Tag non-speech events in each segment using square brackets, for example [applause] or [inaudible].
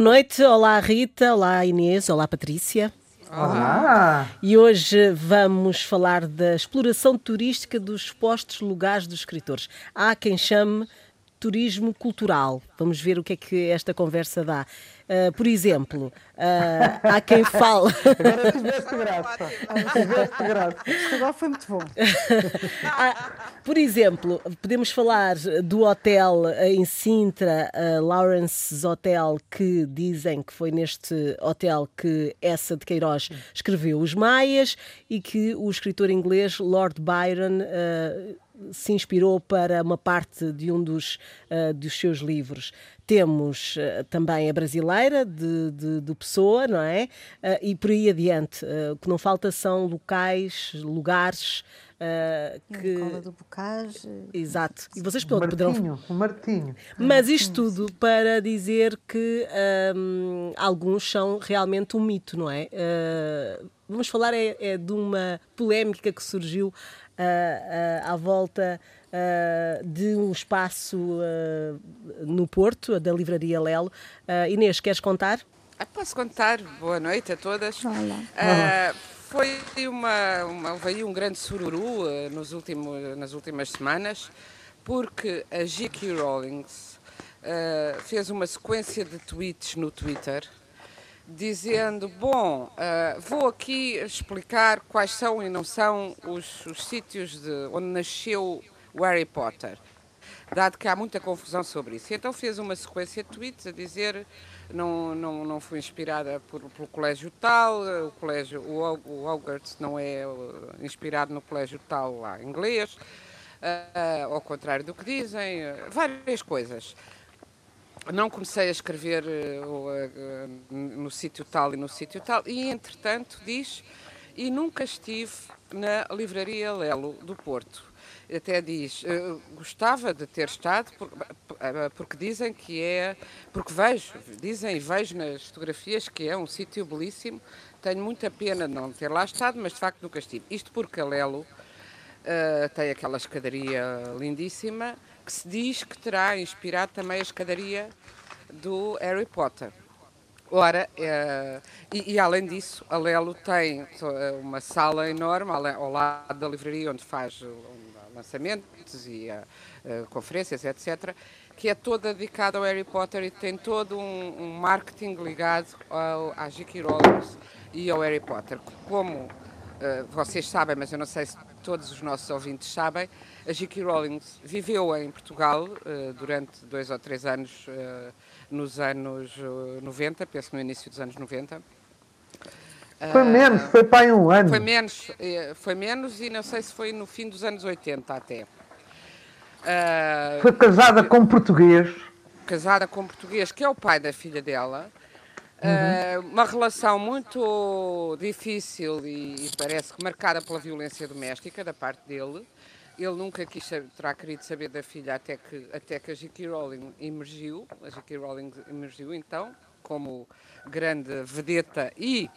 Boa noite, olá Rita, olá Inês, olá Patrícia. Olá! E hoje vamos falar da exploração turística dos supostos lugares dos escritores. Há quem chame turismo cultural. Vamos ver o que é que esta conversa dá. Uh, por exemplo, uh, há quem fala. Agora tiveste [laughs] graça. Tiveste graça. Agora foi muito bom. por exemplo, podemos falar do hotel em Sintra, uh, Lawrence's Hotel, que dizem que foi neste hotel que essa de Queiroz escreveu Os Maias e que o escritor inglês Lord Byron se inspirou para uma parte de um dos, uh, dos seus livros. Temos uh, também a brasileira, de, de, de Pessoa, não é? Uh, e por aí adiante. o que não falta são locais, lugares. que... Cola do Bocage. Exato. E vocês o Martinho, poderão. O Martinho. Mas isto tudo para dizer que um, alguns são realmente um mito, não é? vamos falar é, é de uma polémica que surgiu à volta de um espaço no Porto, da Livraria Lelo. Inês, queres contar? Ah, posso contar. Boa noite a todas. Olá. Uh, foi uma, uma, veio um grande sururu uh, nos últimos, nas últimas semanas, porque a J.K. Rowling uh, fez uma sequência de tweets no Twitter dizendo: Bom, uh, vou aqui explicar quais são e não são os, os sítios de, onde nasceu o Harry Potter, dado que há muita confusão sobre isso. Então fez uma sequência de tweets a dizer: Não, não, não fui inspirada por, pelo colégio tal, o colégio, o, o Hogwarts não é inspirado no colégio tal lá inglês, uh, ao contrário do que dizem, várias coisas não comecei a escrever uh, no sítio tal e no sítio tal, e entretanto diz, e nunca estive na livraria Lelo do Porto. Até diz, gostava de ter estado, por, porque dizem que é, porque vejo, dizem e vejo nas fotografias que é um sítio belíssimo, tenho muita pena de não ter lá estado, mas de facto nunca estive. Isto porque a Lelo tem aquela escadaria lindíssima, que se diz que terá inspirado também a escadaria do Harry Potter. Ora, é, e, e, além disso, a Lelo tem uma sala enorme ao lado da livraria onde faz lançamentos e conferências, etc., que é toda dedicada ao Harry Potter e tem todo um, um marketing ligado ao, à J.K. Rowling e ao Harry Potter. Como vocês sabem, mas eu não sei se todos os nossos ouvintes sabem, a J.K. Rowling viveu em Portugal uh, durante dois ou três anos, uh, nos anos 90, eh, penso no início dos anos 90. Foi menos, foi para aí um ano. Foi menos, foi menos e não sei se foi no fim dos anos 80 até. foi casada com um português. Casada com um português, que é o pai da filha dela. Uhum. uma relação muito difícil e, e parece que marcada pela violência doméstica da parte dele. Ele nunca quis, terá querido saber da filha até que, até que a J.K. Rowling emergiu. A J.K. Rowling emergiu então como grande vedeta e,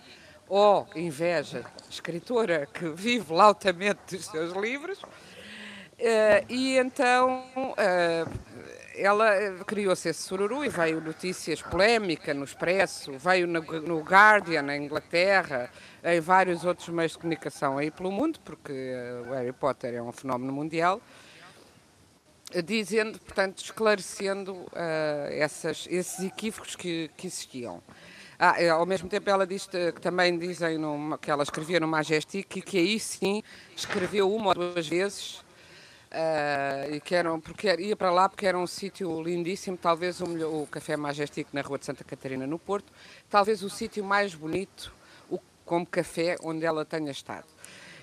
ó oh, inveja, escritora que vive lautamente dos seus livros. Uh, e então uh, ela criou-se esse sururu e veio notícias polémica no Expresso, veio no, Guardian, na Inglaterra, em vários outros meios de comunicação aí pelo mundo, porque uh, o Harry Potter é um fenómeno mundial, dizendo, portanto, esclarecendo uh, essas, esses equívocos que, que existiam. Ah, eh, ao mesmo tempo ela diz que também dizem numa, que ela escrevia no Majestic e que aí sim escreveu uma ou duas vezes uh, e que eram, porque ia para lá porque era um sítio lindíssimo, talvez o, melhor, o Café Majestic na Rua de Santa Catarina no Porto, talvez o sítio mais bonito como café onde ela tenha estado.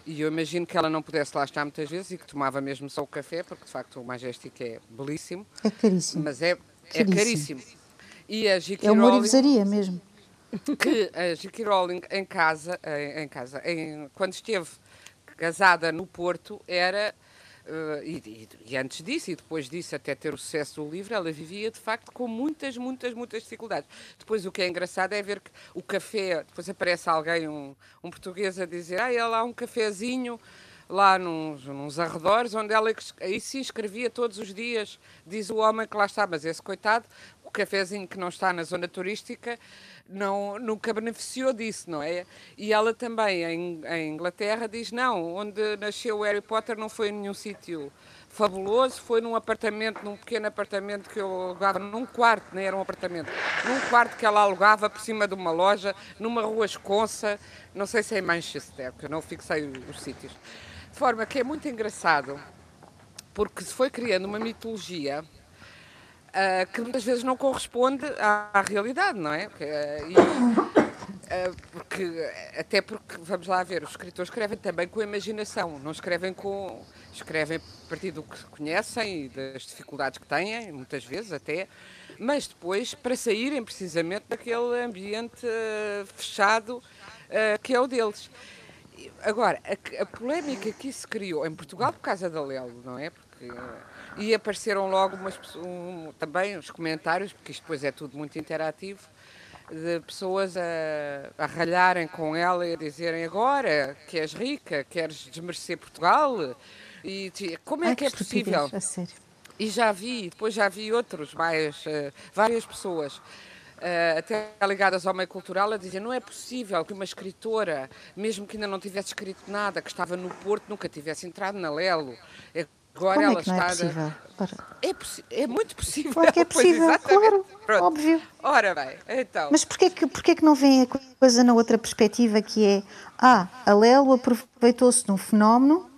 E eu imagino que ela não pudesse lá estar muitas vezes e que tomava mesmo só o café, porque de facto o Majestic é belíssimo. É caríssimo. Mas é, é caríssimo. E a J.K. É uma orivesaria mesmo. Que a J.K. Rowling em casa, em, em casa em, quando esteve casada no Porto, era Uh, e, e, antes disso, e depois disso, até ter o sucesso do livro, ela vivia de facto com muitas, muitas, muitas dificuldades. Depois, o que é engraçado é ver que o café, depois aparece alguém, um, um português, a dizer: Ah, ela há um cafezinho lá nos, nos arredores, onde ela aí se inscrevia todos os dias, diz o homem que lá está, mas esse coitado, o cafezinho que não está na zona turística não, nunca beneficiou disso, não é? E ela também, em, em Inglaterra, diz: não, onde nasceu o Harry Potter não foi em nenhum sítio fabuloso, foi num apartamento, num pequeno apartamento que eu alugava, num quarto, nem era um apartamento, num quarto que ela alugava por cima de uma loja, numa rua esconsa, não sei se é em Manchester, que eu não fixei os sítios. De forma que é muito engraçado, porque se foi criando uma mitologia uh, que muitas vezes não corresponde à, à realidade, não é? Porque, uh, e, uh, porque, até porque, vamos lá ver, os escritores escrevem também com a imaginação, não escrevem com. escrevem a partir do que conhecem e das dificuldades que têm, muitas vezes até, mas depois para saírem precisamente daquele ambiente fechado que é o deles. Agora, a, a polémica que isso criou em Portugal por causa da Lelo, não é? Porque, e apareceram logo umas, um, também os comentários, porque isto depois é tudo muito interativo, de pessoas a, a ralharem com ela e a dizerem agora que és rica, queres desmerecer Portugal. E como é Ai, que, é possível? E já vi, depois já vi outros, mais, uh, várias pessoas uh, até ligadas ao meio cultural, a dizer não é possível que uma escritora, mesmo que ainda não tivesse escrito nada, que estava no Porto, nunca tivesse entrado na Lelo. Agora Como ela é que não é está. É, possível? É, é, muito possível. Claro que é [laughs] possível, claro. Pronto. Óbvio. Ora bem, então. Mas porquê que, porquê que não vem a coisa na outra perspectiva que é ah, a Lelo aproveitou-se de um fenómeno.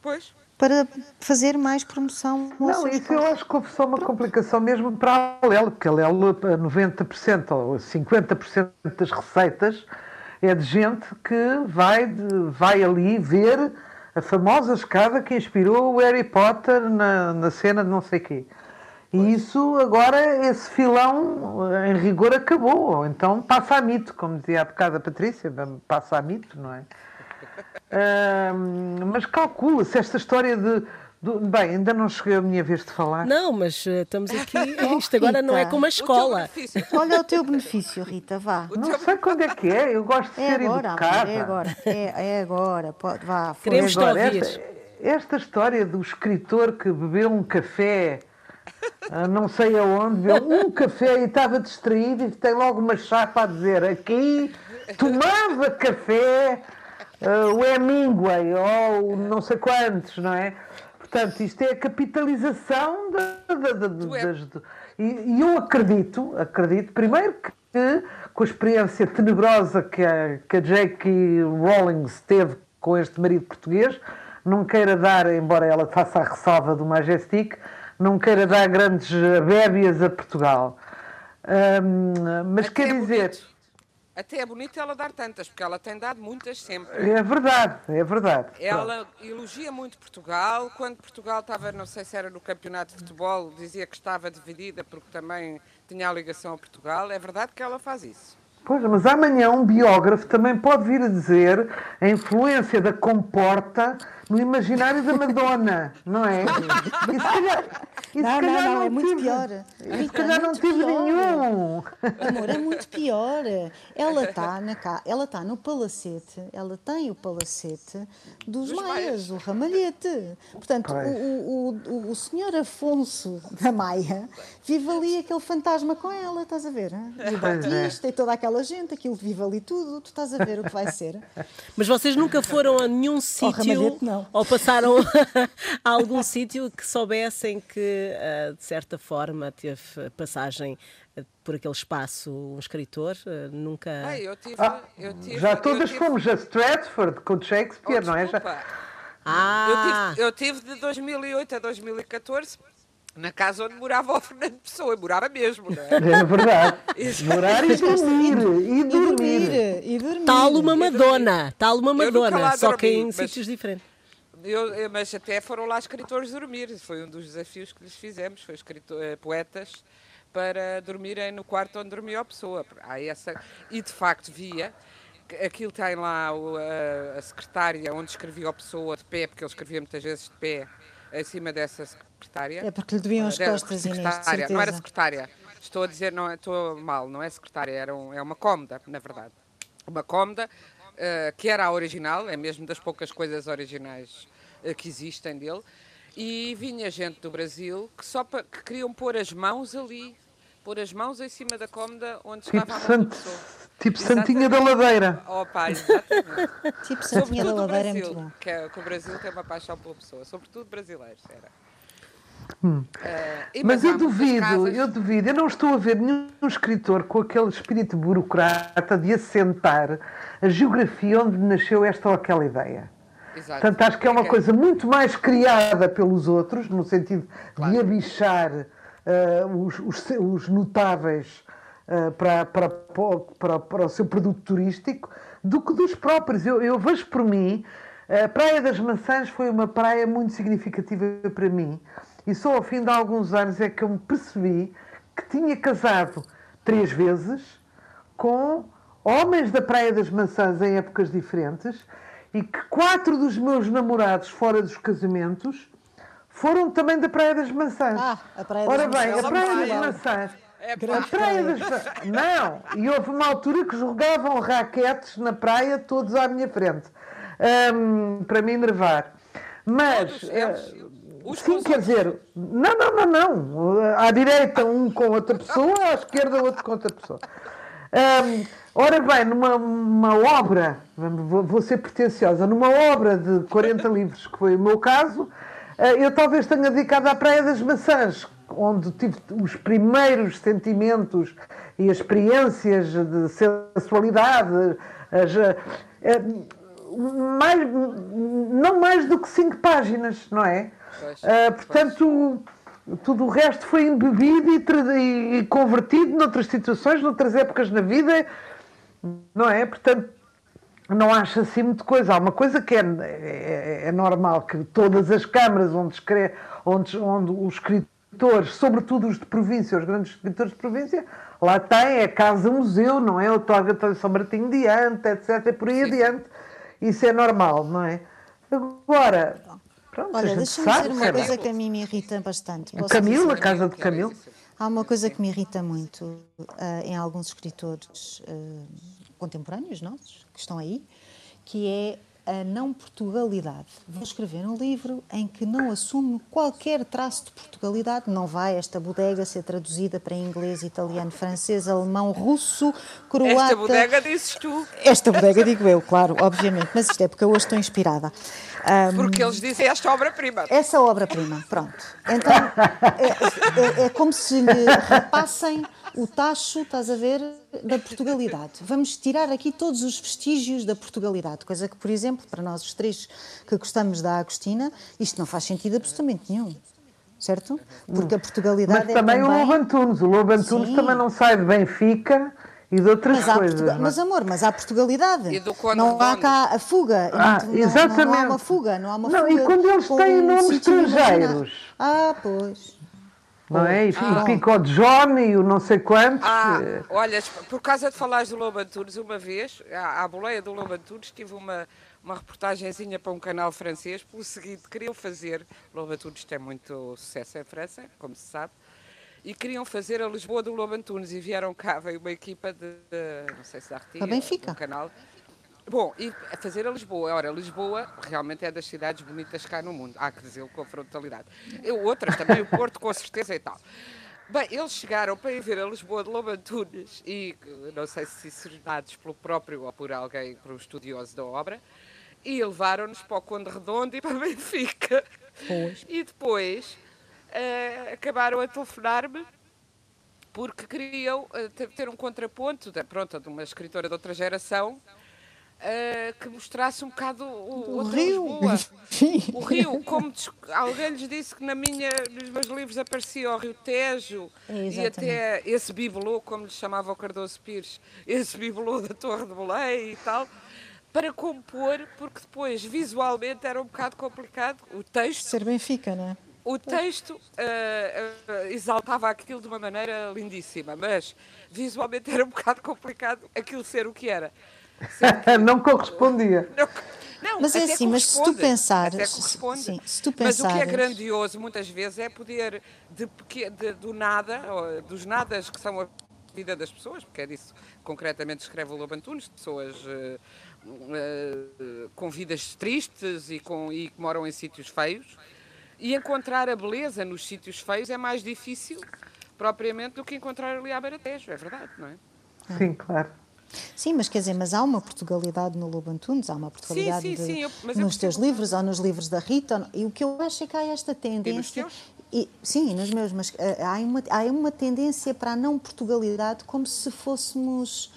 Pois para fazer mais promoção. Não, isso eu acho que houve só uma complicação mesmo para a Lelo, porque a Lelo, 90% ou 50% das receitas é de gente que vai, de, vai ali ver a famosa escada que inspirou o Harry Potter na, na cena de não sei quê. E isso agora, esse filão, em rigor, acabou. Ou então passa a mito, como dizia há bocado a Patrícia, passa a mito, não é? [laughs] Uh, mas calcula-se esta história de. Bem, ainda não cheguei a minha vez de falar. Não, mas uh, estamos aqui. [laughs] Isto agora não é como a escola. O [laughs] Olha o teu benefício, Rita, vá. O não sei quando é que é, eu gosto de é ser agora, educada. É agora, é, é agora. Pode, vá, Queremos agora. Esta, esta história do escritor que bebeu um café. Uh, não sei aonde, bebeu [laughs] um café e estava distraído e tem logo uma chapa a dizer aqui tomava café uh, o Hemingway ou não sei quantos, não é? Portanto, isto é a capitalização de, de, de, das. E, e eu acredito, acredito, primeiro que com a experiência tenebrosa que a, que a J.K. Rowling teve com este marido português, não queira dar, embora ela faça a ressalva do Majestic, não queira dar grandes bébias a Portugal. Um, mas Até quer dizer. Bonito. Até é bonito ela dar tantas, porque ela tem dado muitas sempre. É verdade, é verdade. Ela Pronto. elogia muito Portugal. Quando Portugal estava, não sei se era no campeonato de futebol, dizia que estava dividida porque também tinha a ligação a Portugal. É verdade que ela faz isso. Pois, mas amanhã um biógrafo também pode vir a dizer a influência da comporta no imaginário da Madonna, não é? E se calhar, e não, não, não, não, é muito pior. E se calhar não tive nenhum. Amor, é muito pior. Ela está na ela está no palacete, ela tem o palacete dos, dos Maias, o ramalhete. Portanto, o, o, o, o senhor Afonso da Maia vive ali aquele fantasma com ela, estás a ver? E o Batista é. e toda aquela gente, aquilo vive ali tudo, tu estás a ver o que vai ser. Mas vocês nunca foram a nenhum sítio não. Ou passaram [laughs] a algum sítio que soubessem que, uh, de certa forma, teve passagem uh, por aquele espaço um escritor? Uh, nunca. Ai, eu tive, ah, eu tive, já todas tive... fomos a Stratford com Shakespeare, oh, não é? Já... Ah. Eu tive, eu tive de 2008 a 2014 na casa onde morava o Fernando Pessoa, morava mesmo, não é? É verdade. [laughs] Morar e dormir, e dormir. E dormir. Tal uma Madonna, tal uma Madonna, só que em sítios diferentes. Eu, mas até foram lá escritores dormir, foi um dos desafios que lhes fizemos, foi escritor, eh, poetas para dormirem no quarto onde dormia a pessoa. Há essa, e de facto via, aquilo tem lá a, a secretária onde escrevia a pessoa de pé, porque ele escrevia muitas vezes de pé, acima dessa secretária. É porque lhe deviam as costas, Inês, Não era secretária, estou a dizer, não, estou mal, não é secretária, era um, é uma cómoda, na verdade. Uma cómoda uh, que era a original, é mesmo das poucas coisas originais que existem dele, e vinha gente do Brasil que só que queriam pôr as mãos ali pôr as mãos em cima da cômoda onde Tipo, estava a mão da pessoa. tipo Santinha da Ladeira. Opa, exatamente. [laughs] Tipo Santinha da Sobretudo o Ladeira é Brasil, muito bom. que, é- que o Brasil tem uma paixão pela pessoa, sobretudo brasileiros, era. Eh, Hum. Mas há eu duvido, casas- eu duvido, eu não estou a ver nenhum escritor com aquele espírito burocrata de assentar a geografia onde nasceu esta ou aquela ideia. Exato. Portanto, acho que é uma coisa muito mais criada pelos outros, no sentido de abichar eh, os, os, os notáveis eh, para, para, para, para o seu produto turístico, do que dos próprios. Eu, eu vejo por mim, a Praia das Maçãs foi uma praia muito significativa para mim, e só ao fim de alguns anos é que eu me percebi que tinha casado três vezes com homens da Praia das Maçãs em épocas diferentes e que quatro dos meus namorados fora dos casamentos foram também da Praia das Maçãs. Ah, a Praia das Ora bem, Maçãs a é Praia uma das praia. Maçãs. É A praia das Maçãs. Não, e houve uma altura que jogavam raquetes na praia todos à minha frente. Ahm, para me enervar. Mas. Todos eles? Os Sim, quer dizer, não, não, não, não. À direita um com outra pessoa, à esquerda outro com outra pessoa. Ahm, ora bem, numa uma obra, vou, ser pretenciosa, numa obra de 40 livros, que foi o meu caso, ah, eu talvez tenha dedicado à Praia das Maçãs, onde tive os primeiros sentimentos e experiências de sensualidade, as, ah, ah, mais, não mais do que cinco páginas, não é? Pois, Ah, portanto, tudo o resto foi embebido e- e convertido noutras situações, noutras épocas na vida, não é? Portanto, não acho assim muita coisa. Há uma coisa que é, é, é normal, que todas as câmaras onde, escre- onde, onde os escritores, sobretudo os de província, os grandes escritores de província, lá tem, é casa-museu, não é? O Torga São Martinho diante, etc. E por aí adiante. Isso é normal, não é? Agora, pronto, Olha, deixa-me dizer uma sabe? coisa que a mim me irrita bastante. Posso Camilo, a casa de Camilo. Há uma coisa que me irrita muito ah, em alguns escritores ah, contemporâneos nossos, que estão aí, que é a não Portugalidade. Vou escrever um livro em que não assumo qualquer traço de Portugalidade. Não vai esta bodega ser traduzida para inglês, italiano, francês, alemão, russo, croata. Esta bodega dizes tu, Esta bodega digo eu, claro, obviamente, mas isto é porque eu hoje estou inspirada. Ah, porque eles dizem esta obra-prima. essa obra-prima, pronto. Então, é, é- é como se lhe repassem o tacho, estás a ver, da Portugalidade. Vamos tirar aqui todos os vestígios da Portugalidade, coisa que, por exemplo, para nós os três que gostamos da Agostina, isto não faz sentido absolutamente nenhum. Certo? Porque a Portugalidade Mas é também, também... o Lobo Antunes. O Lobo Antunes Sim. também não sai de Benfica e de outras Mas, coisas. Não é? mas amor, mas há Portugalidade. E do não há cá a fuga. Ah, não, não- exatamente. Não, há uma fuga. Não há uma Não, fuga. e quando eles têm nomes estrangeiros? Ah, pois. Não é? E, Ah. e Pico John e o não sei quantos. Ah, olha, por causa de falares do Lobo Antunes, uma vez, à, à boleia do Lobo Antunes, tive uma, uma reportagenzinha para um canal francês, pelo seguinte, queriam fazer, Lobo Antunes tem muito sucesso em França, como se sabe, e queriam fazer a Lisboa do Lobo Antunes, e vieram cá, veio uma equipa de, de não sei se da Artiga, A Benfica. do canal. Bom, e a fazer a Lisboa. Ora, Lisboa realmente é das cidades bonitas cá no mundo. Há que dizer com frontalidade. Eu, outras também, o Porto com certeza e tal. Bem, eles chegaram para ir ver a Lisboa de Lobo Antunes e não sei se serenados pelo próprio ou por alguém, por um estudioso da obra, e levaram-nos para o Conde Redondo e para Benfica. E depois eh, acabaram a telefonar-me porque queriam eh, ter- ter um contraponto da, pronto, de uma escritora de outra geração eh, que mostrasse um bocado o, O Rio. Lisboa. [laughs] Sim. O Rio, como alguém lhes disse que na minha, nos meus livros aparecia o Rio Tejo É, e até esse bibelô, como lhe chamava o Cardoso Pires, esse bibelô da Torre de Belém e tal, para compor, porque depois visualmente era um bocado complicado. O texto Ser Benfica, não é? o texto eh, eh, exaltava aquilo de uma maneira lindíssima, mas visualmente era um bocado complicado aquilo ser o que era. [laughs] não correspondia. Não, não, Mas é assim, mas se tu pensares- sim, se tu Mas o que é pensares- grandioso muitas vezes é poder, de, de- do nada, ou dos nadas que são a vida das pessoas, porque é disso que concretamente escreve o Lobo Antunes, pessoas eh, eh, com vidas tristes e, com, e que moram em sítios feios, e encontrar a beleza nos sítios feios é mais difícil propriamente do que encontrar ali à Beira-Tejo, é verdade, não é? Sim, claro. Sim, mas quer dizer, mas há uma Portugalidade no Lobo Antunes, há uma Portugalidade sim, sim, de, sim, eu, nos teus livros ou nos livros da Rita, e o que eu acho é que há esta tendência... E, sim, nos meus, mas uh, há, uma, há uma tendência para a não Portugalidade como se fôssemos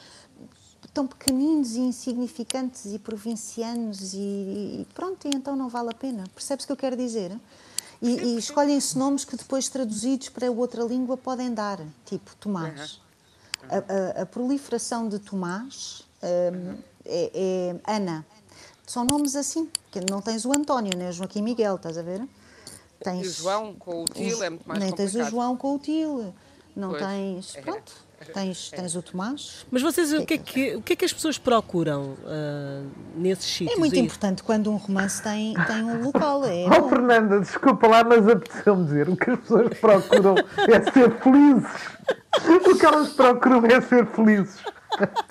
tão pequeninos e insignificantes e provincianos e, e pronto, e então não vale a pena. Percebes o que eu quero dizer? E, e escolhem-se nomes que depois traduzidos para outra língua podem dar, tipo Tomás. A, a, a proliferação de Tomás um, é, é, Ana. São nomes assim, que não tens o António, nem o Joaquim Miguel, estás a ver? Tens, o João com o Til é muito mais Nem complicado. tens o João com o Til. Não pois, tens. É. Pronto. Tens, tens o Tomás. Mas vocês, o que é que, o que, é que as pessoas procuram uh, nesses sítios? É muito importante quando um romance tem, tem um local. É oh, Fernanda, desculpa lá, mas apeteceu-me dizer: o que as pessoas procuram é ser felizes. [laughs] O que elas procuram é ser felizes.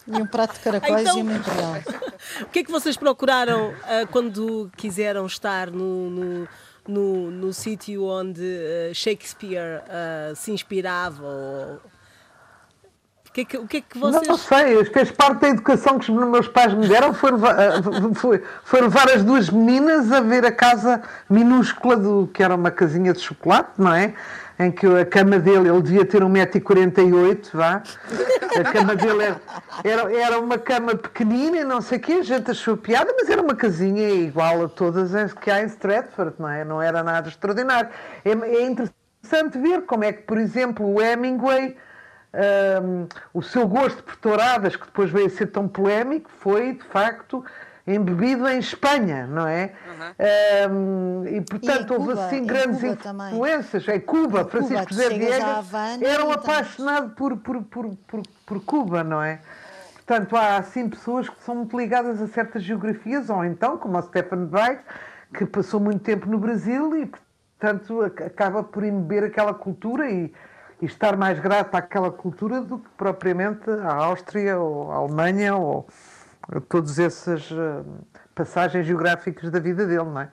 E um prato de caracóis então, e uma imperial. O que é que vocês procuraram uh, quando quiseram estar no, no no, no sítio onde uh, Shakespeare uh, se inspirava ou que é que, o que é que vocês. Não sei, fez parte da educação que os meus pais me deram. Foi levar, foi, foi levar as duas meninas a ver a casa minúscula do que era uma casinha de chocolate, não é? Em que a cama dele, ele devia ter 1,48m, vá. A cama dele era, era, era, uma cama pequenina não sei o quê, a gente achou piada, mas era uma casinha igual a todas as que há em Stratford, não é? Não era nada extraordinário. É, é interessante ver como é que, por exemplo, o Hemingway um, o seu gosto por touradas, que depois veio a ser tão polémico, foi de facto embebido em Espanha, não é? Uhum. Um, e portanto e houve Cuba, assim grandes influências. Também. Em Cuba, em Francisco José Viegas era um apaixonado por, por, por, por, por Cuba, não é? Portanto, há assim pessoas que são muito ligadas a certas geografias, ou então, como o Stefan Zweig, que passou muito tempo no Brasil e, portanto, acaba por embeber aquela cultura e, e estar mais grato àquela cultura do que propriamente à Áustria ou à Alemanha ou a todas essas uh, passagens geográficas da vida dele, não é?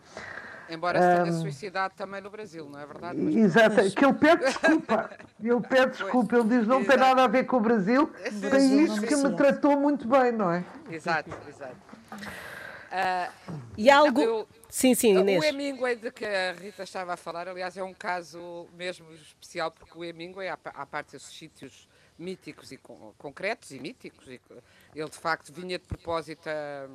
Embora se tenha um, suicidado também no Brasil, não é verdade? Mas... Exato, que ele pede desculpa. [laughs] Ele pede desculpa, ele diz não exato. tem nada a ver com o Brasil, tem isto que me tratou muito bem, não é? Exato, exato. Uh, e algo. Eu, Sim, sim, Inês. O Hemingway de que a Rita estava a falar, aliás, é um caso mesmo especial, porque o Hemingway, à parte desses sítios míticos e concretos e míticos, e ele de facto vinha de propósito a,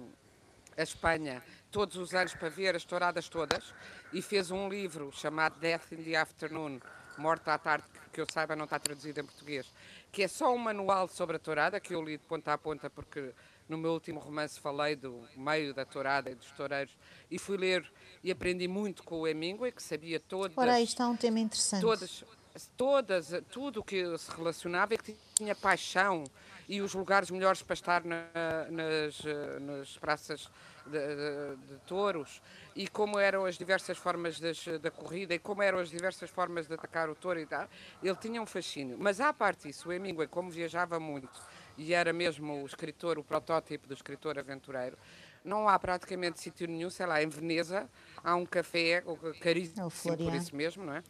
a Espanha todos os anos para ver as touradas todas e fez um livro chamado Death in the Afternoon, Morte à Tarde, que eu saiba não está traduzido em português, que é só um manual sobre a tourada, que eu li de ponta a ponta porque no meu último romance falei do meio da tourada e dos toureiros e fui ler e aprendi muito com o Hemingway, que sabia todas... Ora, aí está um tema interessante. Todas, todas, tudo o que se relacionava e que tinha paixão e os lugares melhores para estar na, nas, nas praças de, de, de, touros e como eram as diversas formas das, da corrida e como eram as diversas formas de atacar o touro e tal, ele tinha um fascínio. Mas à parte disso, o Hemingway, como viajava muito e era mesmo o escritor, o protótipo do escritor aventureiro. Não há praticamente sítio nenhum, sei lá, em Veneza há um café caríssimo é por isso mesmo, não é?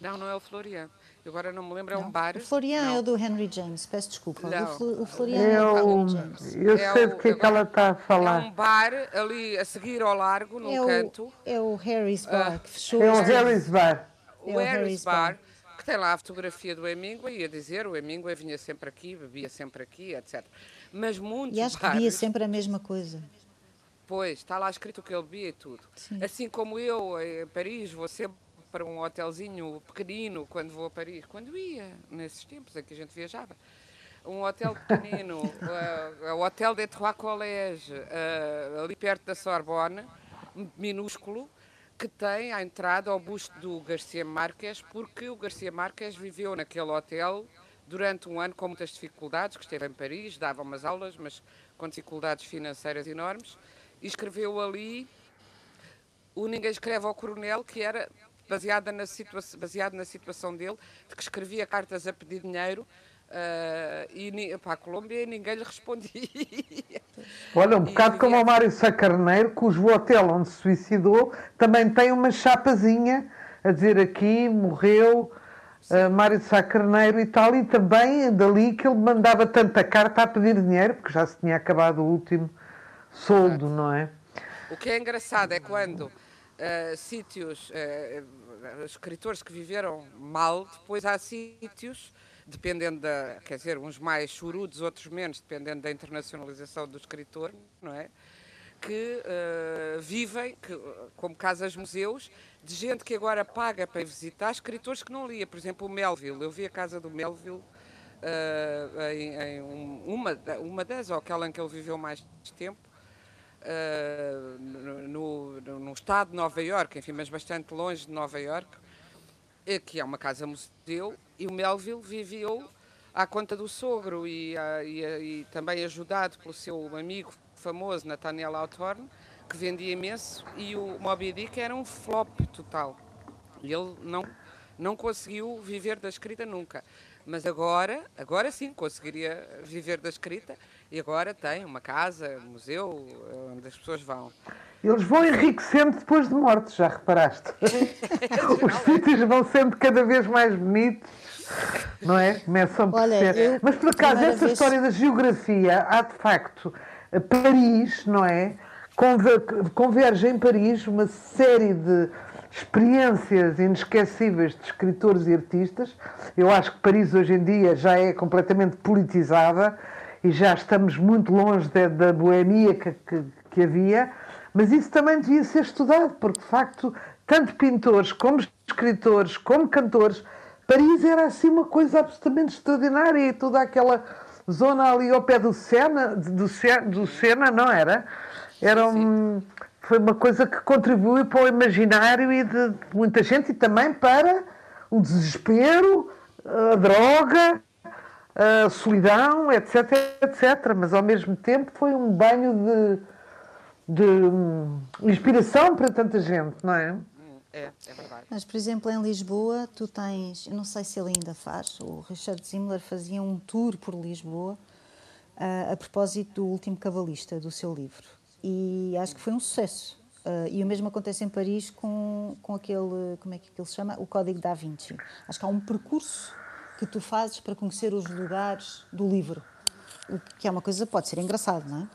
Não, não é o Florian. Agora não me lembro, é um bar. O Florian não. é o do Henry James, peço desculpa. Não. O, Florian é, é o Henry James. Eu é sei o, do que é que ela está a falar. É um bar ali a seguir ao largo, num é canto. O, é o Harry's Bar, uh, que fechou. É o Harry's Bar. O, é o Harry's Bar. bar que tem lá a fotografia do Hemingway e a dizer o Hemingway vinha sempre aqui, bebia sempre aqui, etc. Mas muitos E acho que bebia sempre a mesma coisa. Pois, está lá escrito que ele bebia e tudo. Sim. Assim como eu, em Paris, vou sempre para um hotelzinho pequenino quando vou a Paris, quando ia, nesses tempos em que a gente viajava. Um hotel pequenino, uh, [laughs] o Hotel des Trois Collèges, uh, ali perto da Sorbonne, minúsculo, que tem à entrada ao busto do Garcia Marques, porque o Garcia Marques viveu naquele hotel durante um ano com muitas dificuldades, que esteve em Paris, dava umas aulas, mas com dificuldades financeiras enormes, e escreveu ali o Ninguém Escreve ao Coronel, que era baseada na baseado na situação dele, de que escrevia cartas a pedir dinheiro Uh, e para a Colômbia ninguém lhe respondia. [laughs] Olha, um bocado como o Mário Sacarneiro, cujo hotel onde se suicidou também tem uma chapazinha a dizer aqui morreu uh, Mário de Sá Carneiro e tal, e também dali que ele mandava tanta carta a pedir dinheiro, porque já se tinha acabado o último soldo, não é? O que é engraçado é quando uh, sítios, uh, escritores que viveram mal, depois há sítios, dependendo da, quer dizer, uns mais chorudos, outros menos, dependendo da internacionalização do escritor, não é? Que uh, vivem, que, como casas-museus, de gente que agora paga para visitar escritores que não lia. Por exemplo, o Melville. Eu vi a casa do Melville em, em uma, uma das, ou aquela em que ele viveu mais tempo, uh, no, no, no, estado de Nova Iorque, enfim, mas bastante longe de Nova Iorque, que é uma casa-museu, e o Melville viveu à conta do sogro e, e, e também ajudado pelo seu amigo famoso, Nathaniel Althorn, que vendia imenso, e o Moby Dick era um flop total. Ele não, não conseguiu viver da escrita nunca. Mas agora, agora sim, conseguiria viver da escrita e agora tem uma casa, um museu, onde as pessoas vão. Eles vão enriquecendo depois de mortos, já reparaste? [laughs] Os sítios vão sendo cada vez mais bonitos, não é? Começam a perceber. Mas por acaso, essa vez... história da geografia, há de facto Paris, não é? Converge em Paris uma série de experiências inesquecíveis de escritores e artistas. Eu acho que Paris hoje em dia já é completamente politizada e já estamos muito longe da, da boemia que, que, que, havia, mas isso também devia ser estudado, porque de facto, tanto pintores como escritores, como cantores, Paris era assim uma coisa absolutamente extraordinária e toda aquela zona ali ao pé do Sena, do, do Sena não era? Era um, foi uma coisa que contribuiu para o imaginário e de, de muita gente e também para o desespero, a droga, a solidão, etc, etc. Mas ao mesmo tempo foi um banho de, de inspiração para tanta gente, não é? É, é verdade. Mas, por exemplo, em Lisboa, tu tens, eu não sei se ele ainda faz, o Richard Zimmler fazia um tour por Lisboa uh, a propósito do Último Cabalista, do seu livro. E acho que foi um sucesso. Uh, e o mesmo acontece em Paris com, com aquele, como é que ele se chama? O Código da Vinci. Acho que há um percurso que tu fazes para conhecer os lugares do livro. O que é uma coisa, pode ser engraçado, não é?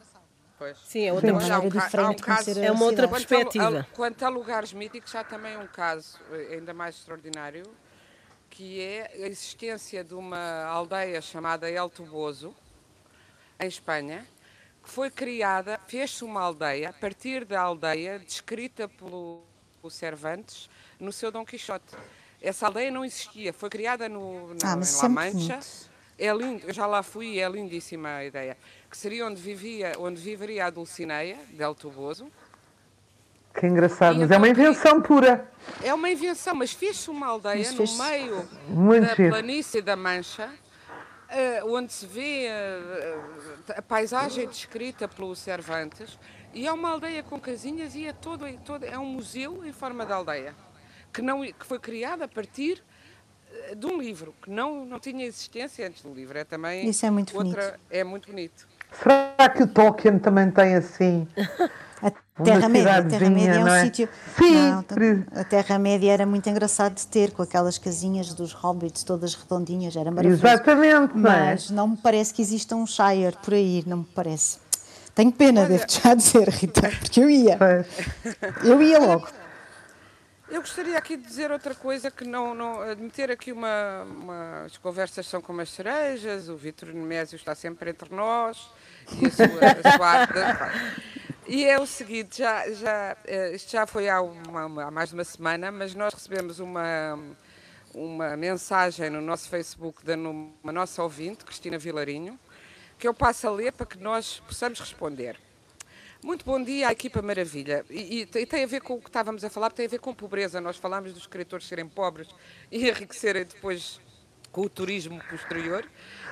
Pois. Sim, é outra Sim. maneira diferente um caso, É uma outra perspectiva. Quanto a, quanto a lugares míticos, há também um caso eh, ainda mais extraordinário, que é a existência de uma aldeia chamada El Toboso, em Espanha, que foi criada, fez-se uma aldeia, a partir da aldeia descrita pelo, pelo Cervantes no seu Dom Quixote. Essa aldeia não existia, foi criada no, no, ah, em La Mancha. É lindo, eu já lá fui e é lindíssima a ideia. Que seria onde vivia, onde viveria a Dulcineia, del Toboso. Que engraçado, e mas é uma invenção pura. É uma invenção, mas fez-se uma aldeia no meio Muito da planície da Mancha, uh, onde se vê uh, a paisagem descrita pelo Cervantes, e é uma aldeia com casinhas e é todo, todo é um museu em forma de aldeia que, não, que foi criada a partir eh, de um livro, que não, não tinha existência antes do livro. É também Isso é muito outra, bonito. É muito bonito. Será que o Tolkien também tem assim? [laughs] A Terra-média, a Terra-média é um é? sítio. Sim, não, a Terra-média era muito engraçado de ter, com aquelas casinhas dos hobbits todas redondinhas, era maravilhoso. Exatamente, não é? Mas não me parece que exista um Shire por aí, não me parece. Tenho pena, devo-te já dizer, Rita, [laughs] porque eu ia. Eu ia logo. [laughs] Eu gostaria aqui de dizer outra coisa que não, não admitir aqui uma, uma, as conversas são como as cerejas, o Vitor Nemésio está sempre entre nós e a sua, a sua arte. E é o seguinte, já, já, eh, isto já foi há, uma, há mais de uma semana, mas nós recebemos uma, uma mensagem no nosso Facebook da uma nossa ouvinte, Cristina Vilarinho, que eu passo a ler para que nós possamos responder. Muito bom dia à equipa Maravilha. E, e, tem a ver com o que estávamos a falar, tem a ver com pobreza. Nós falámos dos escritores serem pobres e [laughs] enriquecerem depois com o turismo posterior.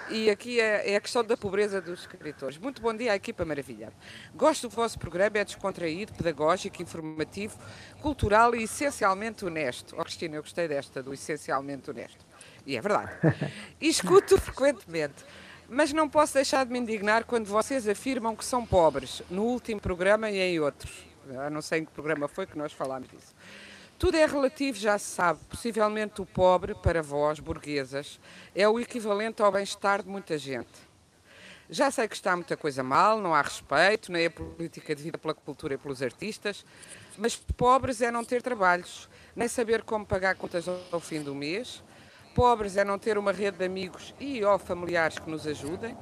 E aqui é, é, a questão da pobreza dos escritores. Muito bom dia à equipa Maravilha. Gosto do vosso programa, é descontraído, pedagógico, informativo, cultural e essencialmente honesto. Oh, Cristina, eu gostei desta, do essencialmente honesto. E é verdade. [laughs] E escuto frequentemente. Mas não posso deixar de me indignar quando vocês afirmam que são pobres, no último programa e em outros. Eu não sei em que programa foi que nós falámos disso. Tudo é relativo, já se sabe. Possivelmente o pobre, para vós, burguesas, é o equivalente ao bem-estar de muita gente. Já sei que está muita coisa mal, não há respeito, nem a política de vida pela cultura e pelos artistas, mas pobres é não ter trabalhos, nem saber como pagar contas ao fim do mês. Pobres é não ter uma rede de amigos e ou familiares que nos ajudem.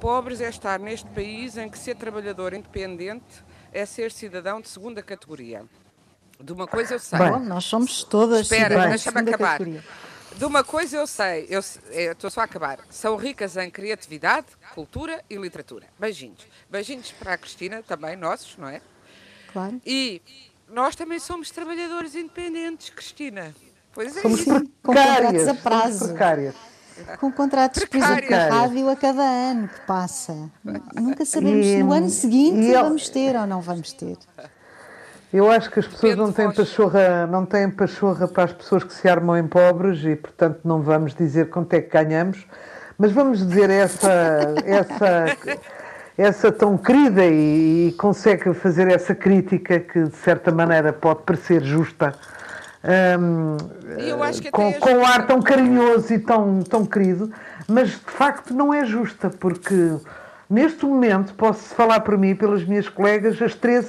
Pobres é estar neste país em que ser trabalhador independente é ser cidadão de segunda categoria. De uma coisa eu sei. Bom, nós somos todas Espera, deixa-me acabar. Categoria. De uma coisa eu sei, eu estou só a acabar. São ricas em criatividade, cultura e literatura. Beijinhos. Beijinhos para a Cristina, também nossos, não é? Claro. E nós também somos trabalhadores independentes, Cristina. Pois é. Somos isso. com contratos a prazo. Precárias. Com contratos, por exemplo, de rádio a cada ano que passa. Nunca sabemos e, se no ano seguinte vamos ter ou não vamos ter. Eu acho que as pessoas não têm, pachorra, não têm pachorra para as pessoas que se armam em pobres e, portanto, não vamos dizer quanto é que ganhamos, mas vamos dizer essa, [laughs] essa, essa tão querida e, e consegue fazer essa crítica que, de certa maneira, pode parecer justa. Um, com, com um ar tão carinhoso e tão, tão querido, mas de facto não é justa, porque Neste momento, posso falar por mim e pelas minhas colegas, as três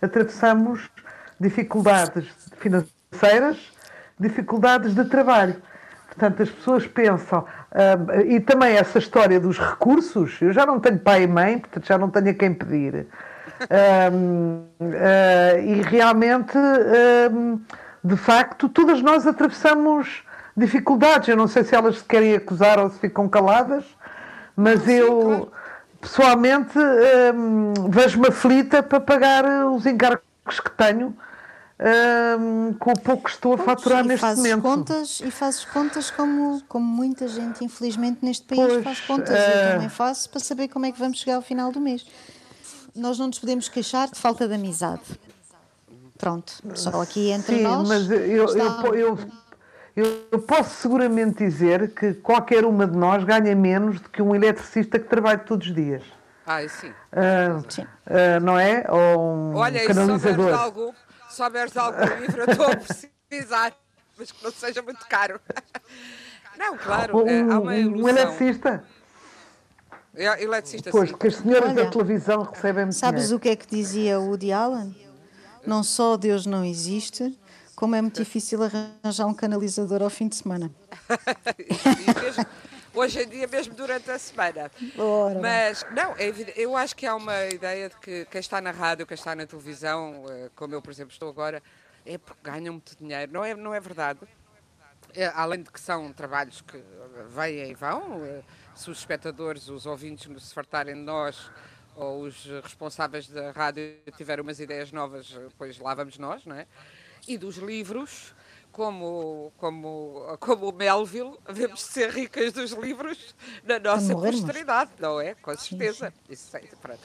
atravessamos dificuldades financeiras, dificuldades de trabalho. Portanto, as pessoas pensam, uh, e também essa história dos recursos, eu já não tenho pai e mãe, portanto já não tenho a quem pedir. Uh, uh, e realmente, de facto, todas nós atravessamos dificuldades. Eu não sei se elas se querem acusar ou se ficam caladas, mas Sim, eu claro. pessoalmente hum, vejo-me aflita para pagar os encargos que tenho. Hum, com o pouco que estou a faturar neste fazes momento. Contas, e fazes contas como, como muita gente, infelizmente, neste país pois, faz contas. Uh... Eu eh, também faço para saber como é que vamos chegar ao final do mês. Nós não nos podemos queixar de falta de amizade. Pronto, só aqui entre Sim, nós. Mas eu, está... eu, eu, eu posso seguramente dizer que qualquer uma de nós ganha menos do que um eletricista que trabalha todos os dias. Ah, sim. Uh, sim. Uh, não é? Ou um Olha, canalizador. Olha, algo, se souberes de algum livro, eu estou a precisar, mas que não seja muito caro. [laughs] Não, claro, um, é, há uma ilusão. Um eletricista. É, eletricista, pois, sim. porque as senhoras Olha, da televisão recebem muito Sabes dinheiro. o que é que dizia o Woody Allen? Não só Deus não existe, como é muito difícil arranjar um canalizador ao fim de semana. mesmo, [laughs] hoje em dia, mesmo durante a semana. Ora. Mas, não, é eu acho que há uma ideia de que quem está na rádio, quem está na televisão, eh, como eu, por exemplo, estou agora, é porque ganham muito dinheiro. Não é, não é verdade? É, além de que são trabalhos que vêm e vão, eh, se os espectadores, os ouvintes se fartarem de nós ou os responsáveis da rádio tiverem umas ideias novas, depois lá vamos nós, não é? e dos livros, como, como, como o Melville, devemos ser ricas dos livros na nossa posteridade, não é? Com certeza. Isso, pronto.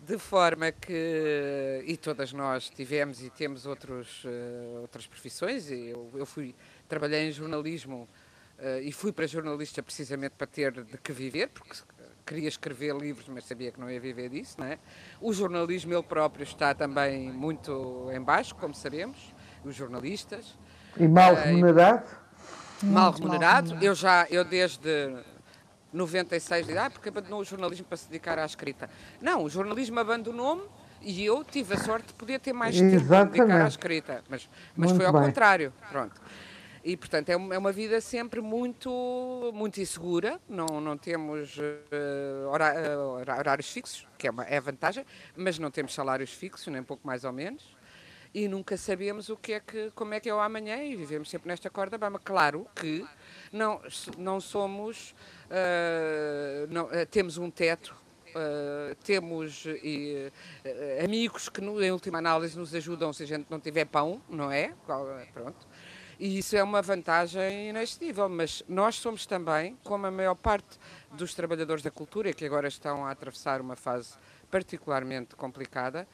De forma que, e todas nós tivemos e temos outros, uh, outras profissões, eu, eu fui, trabalhei em jornalismo e fui para jornalista precisamente para ter de que viver, porque queria escrever livros, mas sabia que não ia viver disso, não é? O jornalismo ele próprio está também muito em baixo, como sabemos os jornalistas. E mal remunerado? Uh, mal remunerado. Eu já, eu desde 96, ah, porque abandonou o jornalismo para se dedicar à escrita. Não, o jornalismo abandonou-me e eu tive a sorte de poder ter mais tempo para dedicar à escrita. Mas, mas foi ao bem. contrário. Pronto. E, portanto, é uma, é vida sempre muito, muito insegura. Não, não temos uh, horários fixos, que é, uma, é vantagem, mas não temos salários fixos, nem pouco mais ou menos e nunca sabemos o que é que, como é que é o amanhã e vivemos sempre nesta corda bamba. Claro que não, não somos, uh, não, uh, temos um teto, uh, temos amigos que, no, em última análise, nos ajudam se a gente não tiver pão, não é? Pronto. E isso é uma vantagem inexcedível, mas nós somos também, como a maior parte dos trabalhadores da cultura, que agora estão a atravessar uma fase particularmente complicada,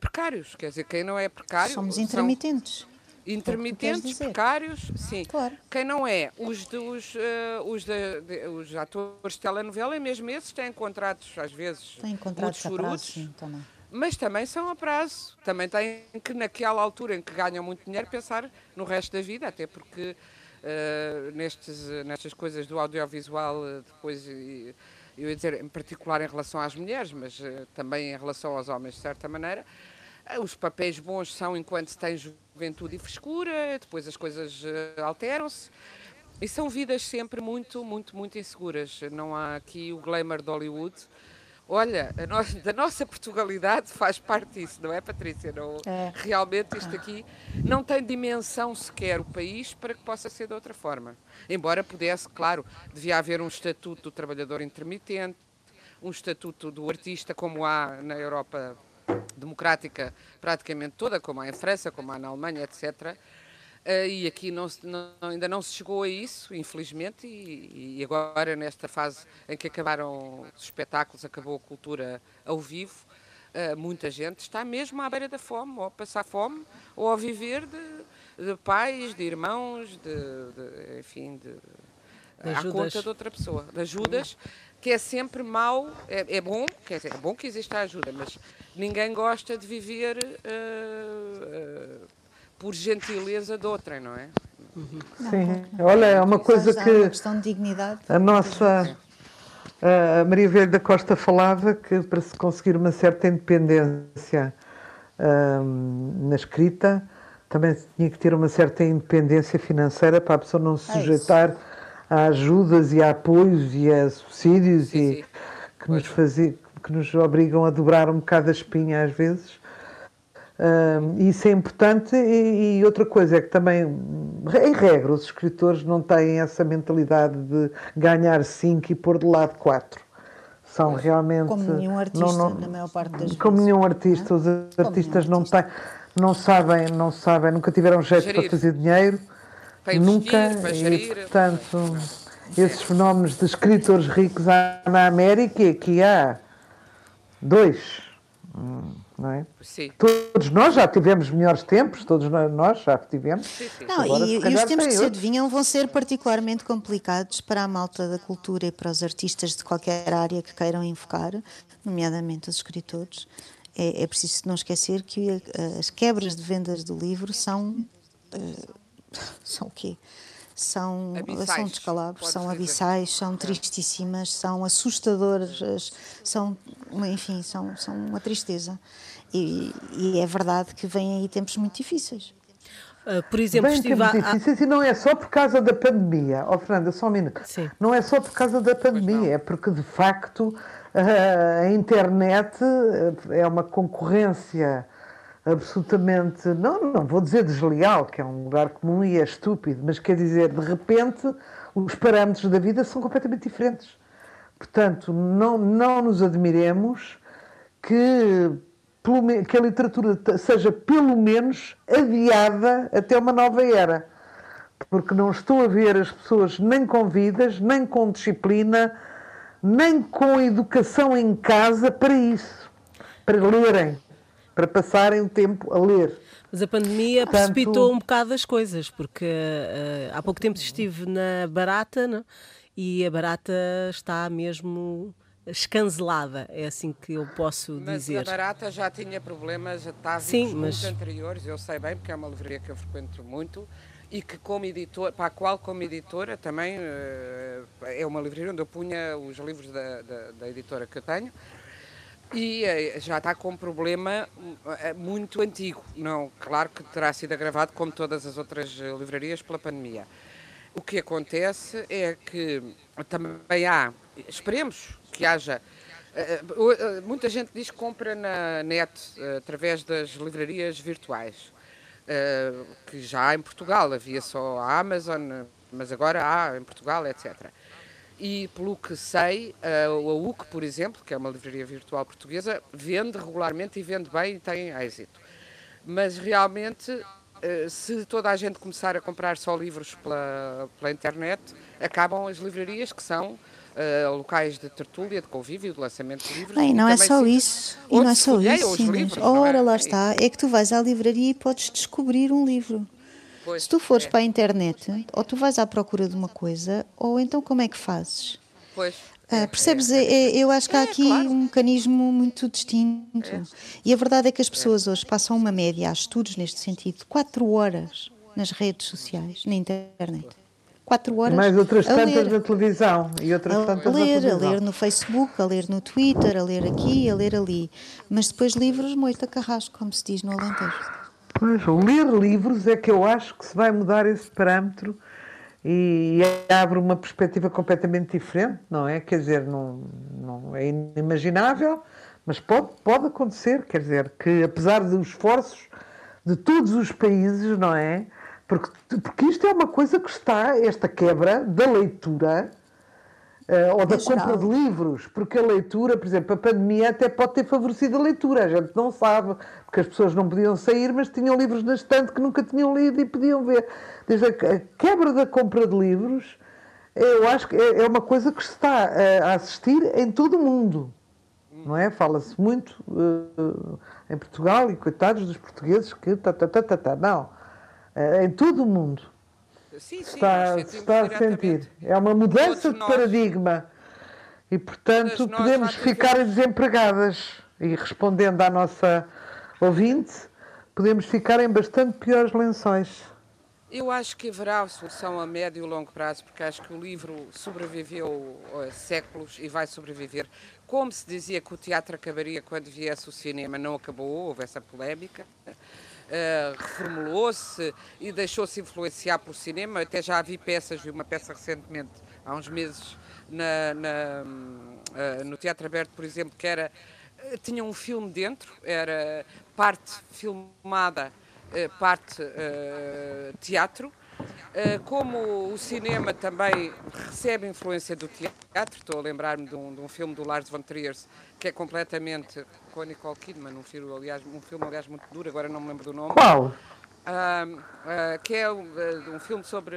precários. Quer dizer, quem não é precário. Somos intermitentes. Intermitentes, precários, sim. Claro. Quem não é, os, dos, uh, os, de, de, os atores de telenovela, e mesmo esses têm contratos, às vezes, têm contratos muito. Prazo, sim, mas também são a prazo. Também têm que, naquela altura em que ganham muito dinheiro, pensar no resto da vida, até porque uh, nestes, nestas coisas do audiovisual, uh, depois, eu ia dizer, em particular em relação às mulheres, mas uh, também em relação aos homens, de certa maneira, os papéis bons são enquanto se tem juventude e frescura, depois as coisas alteram-se. E são vidas sempre muito, muito, muito inseguras. Não há aqui o glamour de Hollywood. Olha, da nossa Portugalidade faz parte disso, não é, Patrícia? Não, é. Realmente isto aqui não tem dimensão sequer o país para que possa ser de outra forma. Embora pudesse, claro, devia haver um estatuto do trabalhador intermitente, um estatuto do artista, como há na Europa democrática praticamente toda, como há em França, como há na Alemanha, etc e aqui não, não, ainda não se chegou a isso, infelizmente, e, e, agora, nesta fase em que acabaram os espetáculos, acabou a cultura ao vivo, uh, muita gente está mesmo à beira da fome, ou a passar fome, ou a viver de, de pais, de irmãos, de, de enfim, de, de à conta de outra pessoa, de ajudas, que é sempre mau, é, é, bom, quer dizer, é bom que exista ajuda, mas ninguém gosta de viver. Uh, por gentileza de outrem, não é? Sim, olha, é uma coisa que. Uma questão de dignidade. A nossa. A Maria Velho da Costa falava que para se conseguir uma certa independência na escrita, também tinha que ter uma certa independência financeira para a pessoa não se é sujeitar a ajudas e a apoios e a subsídios sim, e sim. Que, nos fazia, que nos obrigam a dobrar um bocado a espinha às vezes. Uh, isso é importante. E, e, outra coisa é que também, em regra, os escritores não têm essa mentalidade de ganhar 5 e pôr de lado 4. São realmente... Como nenhum artista, não, não, na maior parte das Como vezes, nenhum artista, os artistas não têm, não sabem, não sabem, nunca tiveram jeito Gerir. para fazer dinheiro, para nunca, e portanto, esses fenómenos de escritores ricos há na América e aqui há dois, hum não é? Sim. Todos nós já tivemos melhores tempos, todos nós já tivemos. Sim, sim. Não, Agora, e, e os tempos que se adivinham vão ser particularmente complicados para a malta da cultura e para os artistas de qualquer área que queiram invocar, nomeadamente os escritores. É, é preciso não esquecer que eh, as quebras de vendas do livro são. Uh, são o quê? são, são descalabros, são abissais, são tristíssimas, são assustadoras, são, enfim, são, são uma tristeza. E, e é verdade que vêm aí tempos muito difíceis. Uh, por exemplo, Bem, estive a... difíceis e não é só por causa da pandemia. Oh, Fernanda, só um minuto. Sim. Não é só por causa da pandemia, é porque de facto a internet é uma concorrência absolutamente, não, não vou dizer desleal, que é um lugar comum e é estúpido, mas quer dizer, de repente, os parâmetros da vida são completamente diferentes. Portanto, não, não nos admiremos que, que a literatura seja pelo menos adiada até uma nova era. Porque não estou a ver as pessoas nem com vidas, nem com disciplina, nem com educação em casa para isso, para lerem para passarem o tempo a ler. Mas a pandemia Portanto... precipitou um bocado as coisas, porque uh, há pouco tempo estive na Barata não? e a Barata está mesmo escancelada, é assim que eu posso mas dizer. Mas a Barata já tinha problemas atávicos Sim, mas... anteriores, eu sei bem, porque é uma livraria que eu frequento muito, e que como editor, para a qual como editora também uh, é uma livraria onde eu punha os livros da, da, da editora que eu tenho, e eh, já está com um problema eh, muito antigo. Não, claro que terá sido agravado, como todas as outras eh, livrarias, pela pandemia. O que acontece é que também há, esperemos que haja. Muita gente diz que compra na net através das livrarias virtuais, que já há em Portugal, havia só a Amazon, mas agora há em Portugal, etc e pelo que sei, a UC, por exemplo, que é uma livraria virtual portuguesa, vende regularmente e vende bem e tem êxito. Mas realmente, eh, se toda a gente começar a comprar só livros pela, pela internet, acabam as livrarias que são Uh, locais de tertúlia, de convívio, de lançamento de livros. Bem, não é só isso. E não é só isso. Livros, Ora, é? lá está. É que tu vais à livraria e podes descobrir um livro. Se tu fores é. para a internet, ou tu vais à procura de uma coisa, ou então como é que fazes? Pois. Ah, percebes? É, é, eu acho que há É, aqui claro. um mecanismo muito distinto. E a verdade é que as pessoas hoje passam uma média, há estudos neste sentido, de 4 horas nas redes sociais, na internet. 4 horas. Mais outras a tantas ler. na televisão. E outras A tantas ler, a televisão. ler no Facebook, a ler no Twitter, a ler aqui, a ler ali. Mas depois livros, moita carrasco, como se diz no Alentejo. Pois, ler livros é que eu acho que se vai mudar esse parâmetro e abre uma perspectiva completamente diferente, não é? Quer dizer, não, não é inimaginável, mas pode, pode acontecer, quer dizer, que apesar dos esforços de todos os países, não é? Porque, porque isto é uma coisa que está, esta quebra da leitura eh, ou da geral. compra de livros, porque a leitura, por exemplo, a pandemia até pode ter favorecido a leitura, a gente não sabe, porque as pessoas não podiam sair, mas tinham livros na estante que nunca tinham lido e podiam ver. Desde a a quebra da compra de livros, eu acho que é é uma coisa que se está eh, a assistir em todo o mundo. Não é? Fala-se muito eh, em Portugal e coitados dos portugueses que tá, tá, tá, tá, tá. Não. Eh, em todo o mundo Sim, sim, está, está a sentir. É uma mudança de paradigma. E, portanto, podemos ficar desempregadas. E respondendo à nossa ouvinte, podemos ficar em bastante piores lençóis. Eu acho que haverá solução a médio e longo prazo, porque acho que o livro sobreviveu a séculos e vai sobreviver. Como se dizia que o teatro acabaria quando viesse o cinema, não acabou, houve essa polémica. Uh, reformulou-se e deixou-se influenciar pelo cinema. Até já vi peças, vi uma peça recentemente, há uns meses, na- na, uh, no Teatro Aberto, por exemplo, que era eh, tinha um filme dentro, era parte filmada, eh, parte eh, teatro. Eh, Como o cinema também recebe influência do teatro, estou a lembrar-me de, um, de um filme do Lars von Trier que é completamente com a Nicole Kidman, um filme, aliás, um filme aliás muito duro, agora não me lembro do nome. Qual? Ah, ah, que é um, ah, um filme sobre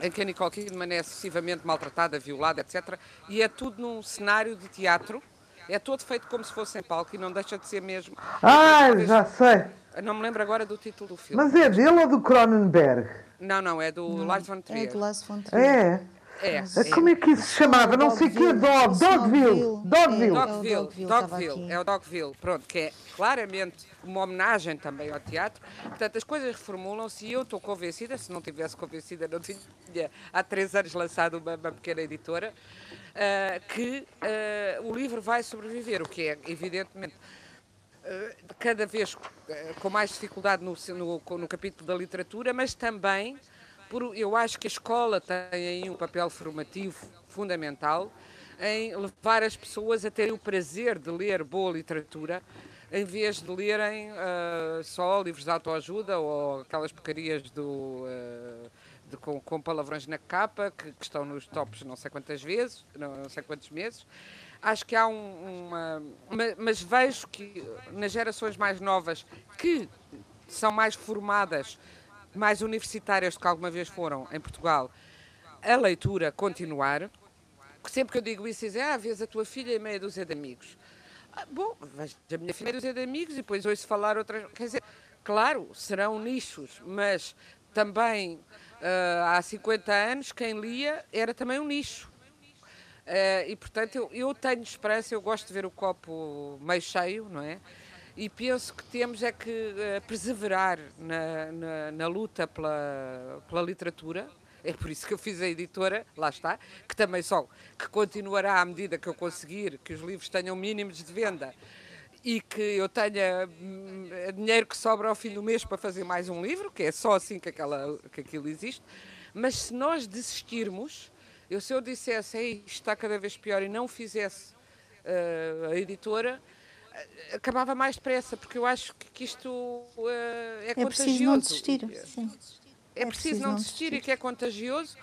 em que a Nicole Kidman é excessivamente maltratada, violada, etc. E é tudo num cenário de teatro. É todo feito como se fosse em palco e não deixa de ser mesmo. Ah, Talvez- já sei. Não me lembro agora do título do filme. Mas é dele ou do Cronenberg? Não, não, é do Lars von É Trier. de Lars von Trier. É. É, é. Como é que isso se chamava? Não sei o que é Dog. Dogville. Dogville. É, Dogville, o Dogville, estava Dogville, aqui. é o Dogville, pronto, que é claramente uma homenagem também ao teatro. Portanto, as coisas reformulam-se e eu estou convencida, se não tivesse convencida, não tinha há três anos lançado uma, uma pequena editora, ah, que ah, o livro vai sobreviver, o que é, evidentemente, cada vez eh, com mais dificuldade no, no, no capítulo da literatura, mas também por, eu acho que a escola tem aí um papel formativo fundamental em levar as pessoas a terem o prazer de ler boa literatura em vez de lerem eh, só livros de autoajuda ou aquelas porcarias do, eh, de- com, com palavrões na capa que, que estão nos tops não sei quantas vezes, não, não sei quantos meses. Acho que há um- uma. ma- Mas vejo que nas gerações mais novas, que são mais formadas, mais universitárias do que alguma vez foram em Portugal, a leitura continuar. Sempre que eu digo isso, dizem: Ah, vês a tua filha e meia dúzia de amigos. Ah, bom, vejo a minha filha e meia dúzia de amigos e depois ouço falar outras. Quer dizer, claro, serão nichos, mas também ah, há 50 anos quem lia era também um nicho. Eh, e portanto eu, eu tenho esperança, eu gosto de ver o copo meio cheio, não é? E penso que temos é que eh, perseverar na, na, na luta pela, pela literatura. É por isso que eu fiz a editora, lá está, que também só que continuará à medida que eu conseguir que os livros tenham mínimos de venda e que eu tenha hum, dinheiro que sobra ao fim do mês para fazer mais um livro, que é só assim que, aquela, que aquilo existe. Mas se nós desistirmos, eu se eu dissesse "Ei, isto está cada vez pior e não fizesse eh, a editora, eh, acabava mais depressa, porque eu acho que, isto eh, é, É preciso contagioso. não desistir. Sim. É preciso não desistir e que é contagioso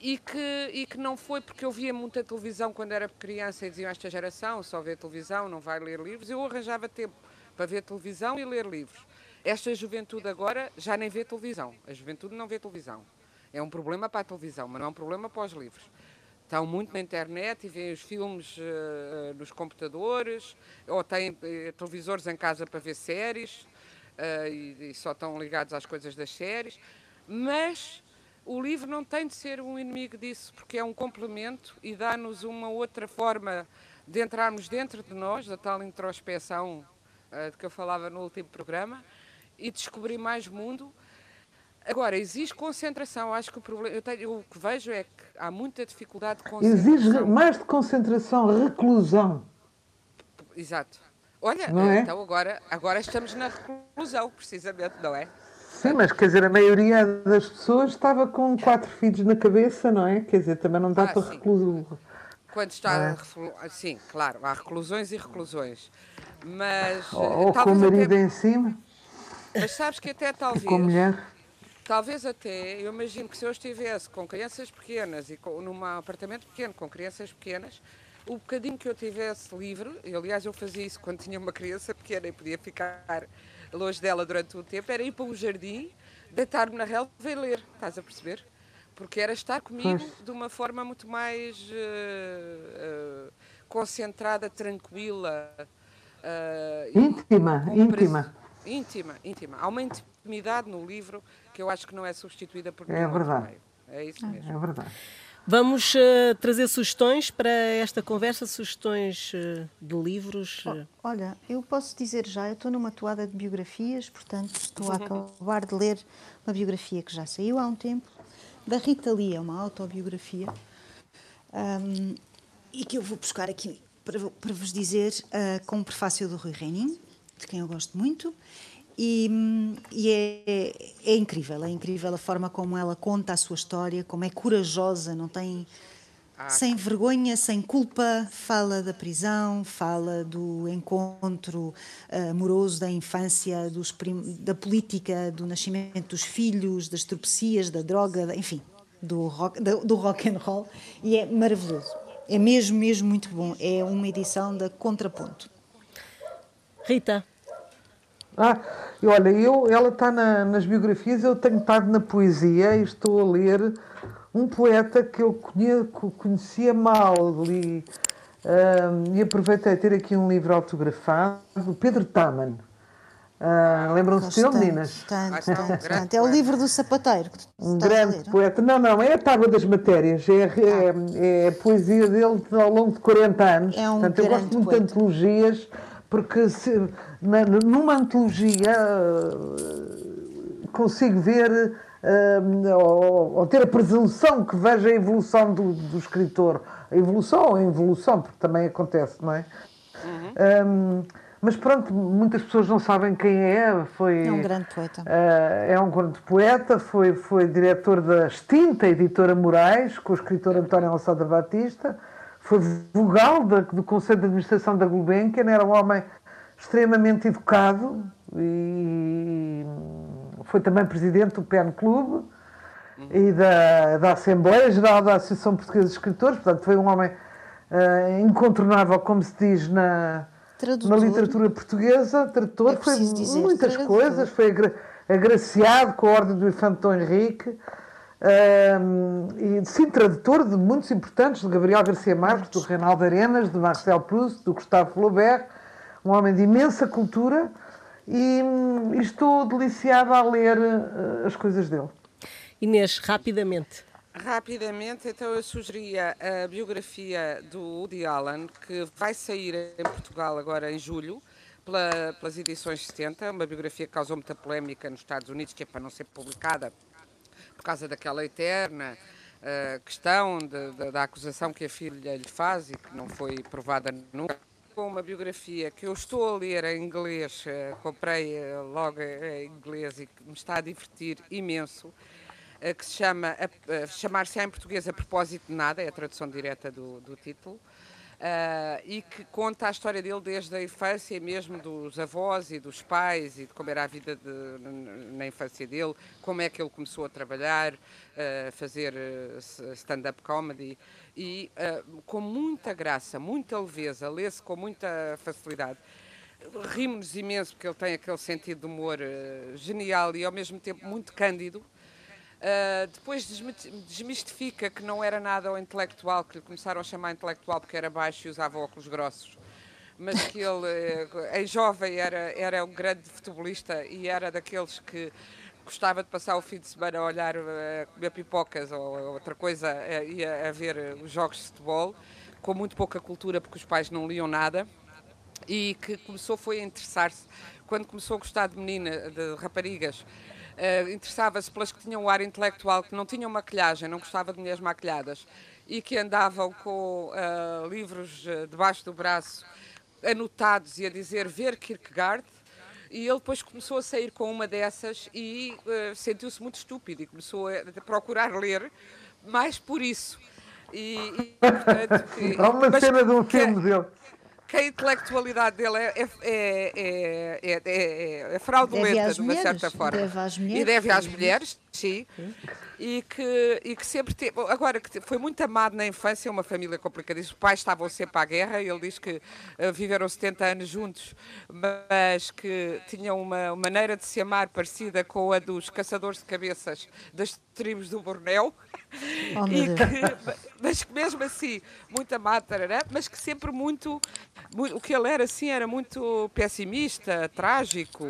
e que, e que não foi porque eu via muita televisão quando era criança e diziam esta geração só vê televisão, não vai ler livros. Eu arranjava tempo para ver televisão e ler livros. Esta juventude agora já nem vê televisão. A juventude não vê televisão. É um problema para a televisão, mas não é um problema para os livros. Estão muito na internet e veem os filmes eh, nos computadores, ou têm eh, televisores em casa para ver séries, eh, e, e só estão ligados às coisas das séries. Mas o livro não tem de ser um inimigo disso, porque é um complemento e dá-nos uma outra forma de entrarmos dentro de nós, da tal introspeção uh, de que eu falava no último programa, e descobrir mais mundo. Agora, existe concentração. Acho que o problema. Eu tenho, o que vejo é que há muita dificuldade de concentração. Exige mais de concentração, reclusão. Exato. Olha, é? então agora, agora estamos na reclusão, precisamente, não é? Sim, mas quer dizer, a maioria das pessoas estava com quatro filhos na cabeça, não é? Quer dizer, também não dá ah, para reclusão. Quando está. É? Sim, claro, há reclusões e reclusões. Mas. Ou, ou com o marido até... em cima. Mas sabes que até talvez. Com a mulher. Talvez até, eu imagino que se eu estivesse com crianças pequenas e com, num apartamento pequeno com crianças pequenas, o bocadinho que eu tivesse livre, e aliás eu fazia isso quando tinha uma criança pequena e podia ficar longe dela durante um tempo, era ir para um jardim, deitar-me na relva e ler, estás a perceber? Porque era estar comigo pois. de uma forma muito mais uh, uh, concentrada, tranquila. Uh, íntima, íntima. Íntima, íntima. Há uma intimidade no livro que eu acho que não é substituída por É verdade. É isso mesmo. É verdade. Vamos uh, trazer sugestões para esta conversa, sugestões uh, de livros. Uh... Olha, eu posso dizer já, eu estou numa toada de biografias, portanto estou a acabar de ler uma biografia que já saiu há um tempo, da Rita Lee, é uma autobiografia, um, e que eu vou buscar aqui para, para vos dizer com o prefácio do Rui Reininho, de quem eu gosto muito, e, e é, é, incrível, é incrível a forma como ela conta a sua história, como é corajosa, não tem. Ah, sem vergonha, sem culpa, fala da prisão, fala do encontro uh, amoroso da infância, dos da política, do nascimento dos filhos, das tropecias, da droga, enfim, do rock, do rock and roll, e é maravilhoso. É mesmo, mesmo muito bom. É uma edição da Contraponto. Rita. Ah, e olha, eu, ela está na, nas biografias, eu tenho estado na poesia e estou a ler um poeta que eu conhecia, conhecia mal li, um, e aproveitei a ter aqui um livro autografado, Pedro Taman. Uh, Lembram-se dele, meninas? É o livro do sapateiro. Que um grande poeta. Não, não, é a tábua das matérias. É, é, é, a poesia dele ao longo de 40 anos. É um Portanto, eu gosto muito poeta. de antologias porque se, na, numa antologia eh, consigo ver uh, ou, ou, ter a presunção que veja a evolução do, do, escritor. A evolução ou a involução, porque também acontece, não é? Uhum. Um, mas pronto, muitas pessoas não sabem quem é. Foi, é um grande poeta. Uh, é um grande poeta, foi, foi diretor da extinta editora Moraes, com o escritor António Alçada Batista foi vogal do Conselho de Administração da Gulbenkian, era um homem extremamente educado e foi também presidente do PEN Clube e da, da Assembleia Geral da Associação Portuguesa de Escritores, portanto foi um homem uh, incontornável, como se diz na, na literatura portuguesa, tradutor, foi dizer, muitas tradutor. coisas, foi agraciado com a Ordem do Infante Dom Henrique, um, e sim, tradutor de muitos importantes, de Gabriel Garcia Marques, do Reinaldo Arenas, de Marcel Proust, do Gustavo Flaubert, um homem de imensa cultura, e, e estou deliciada a ler uh, as coisas dele. Inês, rapidamente. Rapidamente, então eu sugeria a biografia do Woody Allen, que vai sair em Portugal agora em julho, pela, pelas edições 70, uma biografia que causou muita polémica nos Estados Unidos, que é para não ser publicada por causa daquela eterna uh, questão de, de, da acusação que a filha lhe faz e que não foi provada nunca. Com uma biografia que eu estou a ler em inglês, uh, comprei uh, logo em inglês e que me está a divertir imenso, que se chama Chamar-se em português a propósito de nada, é a tradução direta do, do título. Uh, e que conta a história dele desde a infância mesmo dos avós e dos pais e de como era a vida de, na infância dele, como é que ele começou a trabalhar, uh, fazer uh, stand-up comedy e uh, com muita graça, muita leveza, lê-se com muita facilidade. Rimos-nos imenso porque ele tem aquele sentido de humor genial e ao mesmo tempo muito cândido. Uh, depois desmistifica que não era nada o intelectual, que lhe começaram a chamar intelectual porque era baixo e usava óculos grossos, mas que ele, eh, em jovem, era, era um grande futebolista e era daqueles que gostava de passar o fim de semana a olhar, a comer pipocas ou outra coisa e a, a ver os jogos de futebol, com muito pouca cultura porque os pais não liam nada. E que começou foi a interessar-se quando começou a gostar de menina, de raparigas, uh, interessava-se pelas que tinham o ar intelectual, que não tinham maquilhagem, não gostava de mulheres maquilhadas e que andavam com uh, livros uh, debaixo do braço anotados e a dizer ver Kierkegaard. E ele depois começou a sair com uma dessas e sentiu-se muito estúpido e começou a procurar ler mais por isso. E, e portanto, [laughs] Há uma cena de um filme dele que a intelectualidade dele é, é, é, é fraudulenta, de uma certa forma. Deve às mulheres. E deve às mulheres, sim. E que, e que sempre teve. Agora, que foi muito amado na infância, uma família complicadíssima. Os pais estavam sempre à guerra, ele diz que uh, viveram 70 anos juntos, mas que tinham uma maneira de se amar parecida com a dos caçadores de cabeças das tribos do Bornéu. Oh, que, mas que mesmo assim, muito amado, tarará, mas que sempre muito, muito, O que ele era assim era muito pessimista, trágico,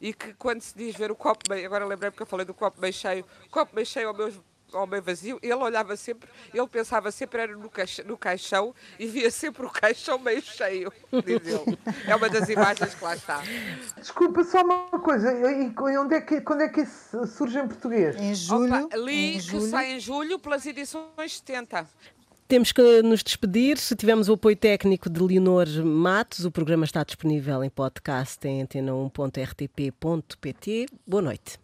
e que quando se diz ver o copo meio. Agora lembrei porque eu falei do copo meio cheio, copo meio cheio ao meu ao meio vazio, ele olhava sempre, ele pensava sempre era no, caixão, no caixão e via sempre o caixão meio cheio, diz ele. É uma das imagens que lá está. Desculpa, só uma coisa, e onde é que, quando é que isso surge em português? Em julho. Opa, li em que julho. sai em julho pelas edições 70. Temos que nos despedir. Tivemos o apoio técnico de Leonor Matos. O programa está disponível em podcast em antena1.rtp.pt. Boa noite.